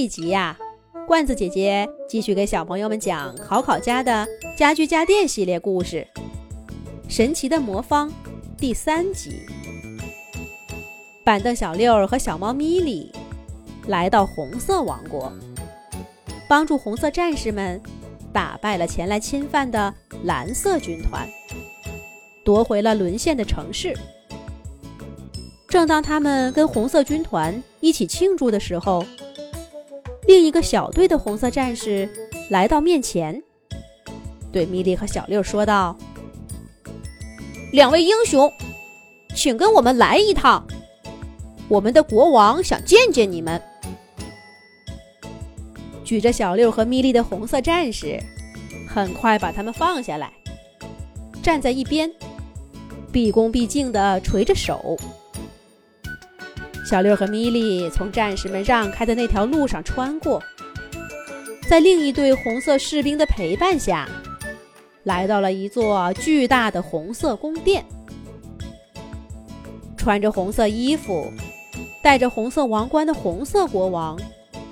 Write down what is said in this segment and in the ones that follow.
一集呀，罐子姐姐继续给小朋友们讲考考家的家居家电系列故事《神奇的魔方》第三集。板凳小六和小猫咪咪来到红色王国，帮助红色战士们打败了前来侵犯的蓝色军团，夺回了沦陷的城市。正当他们跟红色军团一起庆祝的时候，另一个小队的红色战士来到面前，对米莉和小六说道：“两位英雄，请跟我们来一趟，我们的国王想见见你们。”举着小六和米莉的红色战士很快把他们放下来，站在一边，毕恭毕敬地垂着手。小六和米莉从战士们让开的那条路上穿过，在另一队红色士兵的陪伴下，来到了一座巨大的红色宫殿。穿着红色衣服、戴着红色王冠的红色国王，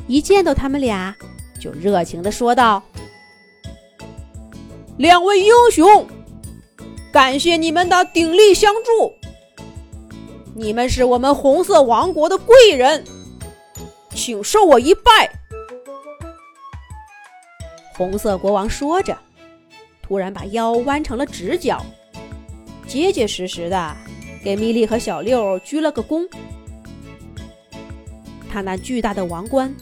一见到他们俩，就热情地说道：“两位英雄，感谢你们的鼎力相助。”你们是我们红色王国的贵人，请受我一拜。红色国王说着，突然把腰弯成了直角，结结实实的给米莉和小六鞠了个躬。他那巨大的王冠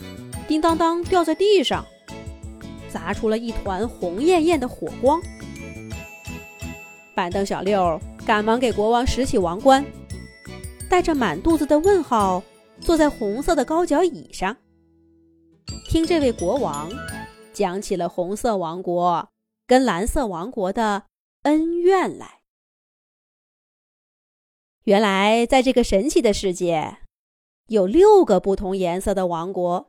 叮当当掉在地上，砸出了一团红艳艳的火光。板凳小六赶忙给国王拾起王冠。带着满肚子的问号，坐在红色的高脚椅上，听这位国王讲起了红色王国跟蓝色王国的恩怨来。原来，在这个神奇的世界，有六个不同颜色的王国，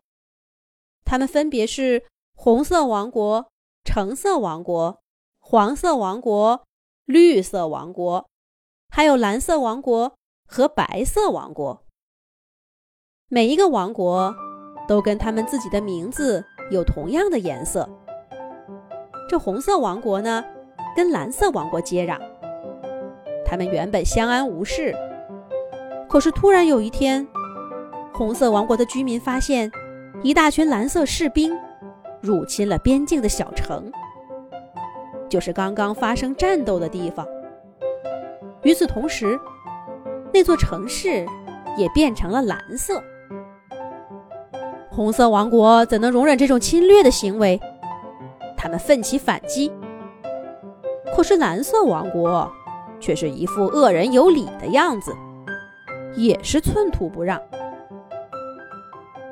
它们分别是红色王国、橙色王国、黄色王国、绿色王国，还有蓝色王国。和白色王国，每一个王国都跟他们自己的名字有同样的颜色。这红色王国呢，跟蓝色王国接壤。他们原本相安无事，可是突然有一天，红色王国的居民发现一大群蓝色士兵入侵了边境的小城，就是刚刚发生战斗的地方。与此同时，那座城市也变成了蓝色。红色王国怎能容忍这种侵略的行为？他们奋起反击。可是蓝色王国却是一副恶人有理的样子，也是寸土不让。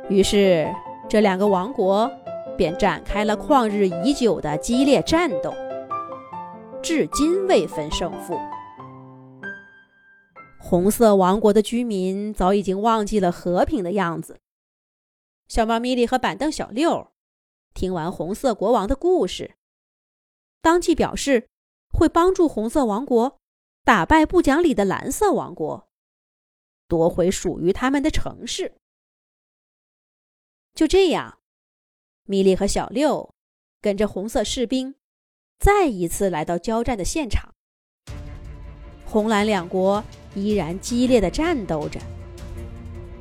于是，这两个王国便展开了旷日已久的激烈战斗，至今未分胜负。红色王国的居民早已经忘记了和平的样子。小猫咪咪和板凳小六听完红色国王的故事，当即表示会帮助红色王国打败不讲理的蓝色王国，夺回属于他们的城市。就这样，米莉和小六跟着红色士兵再一次来到交战的现场。红蓝两国。依然激烈的战斗着。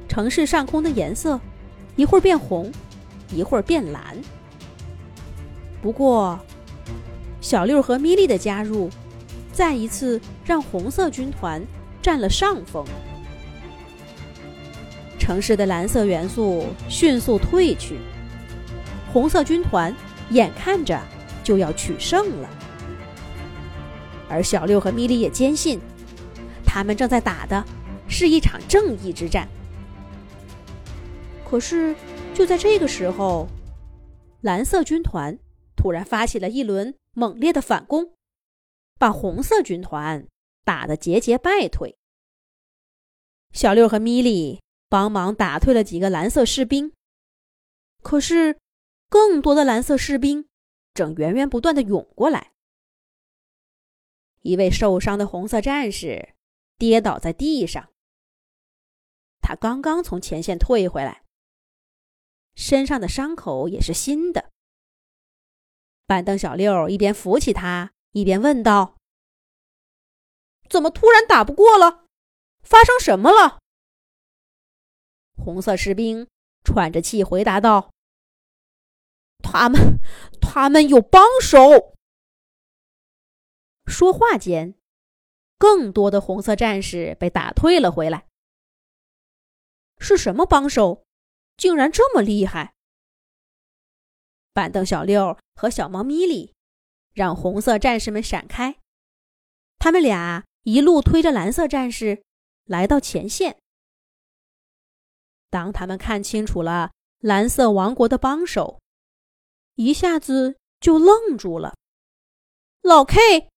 城市上空的颜色，一会儿变红，一会儿变蓝。不过，小六和米莉的加入，再一次让红色军团占了上风。城市的蓝色元素迅速褪去，红色军团眼看着就要取胜了。而小六和米莉也坚信。他们正在打的是一场正义之战。可是，就在这个时候，蓝色军团突然发起了一轮猛烈的反攻，把红色军团打得节节败退。小六和米莉帮忙打退了几个蓝色士兵，可是，更多的蓝色士兵正源源不断的涌过来。一位受伤的红色战士。跌倒在地上，他刚刚从前线退回来。身上的伤口也是新的。板凳小六一边扶起他，一边问道：“怎么突然打不过了？发生什么了？”红色士兵喘着气回答道：“他们，他们有帮手。”说话间，更多的红色战士被打退了回来。是什么帮手，竟然这么厉害？板凳小六和小猫咪咪让红色战士们闪开，他们俩一路推着蓝色战士来到前线。当他们看清楚了蓝色王国的帮手，一下子就愣住了。老 K，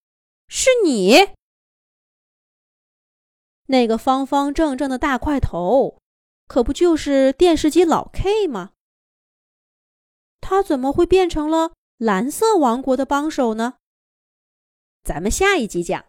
是你？那个方方正正的大块头，可不就是电视机老 K 吗？他怎么会变成了蓝色王国的帮手呢？咱们下一集讲。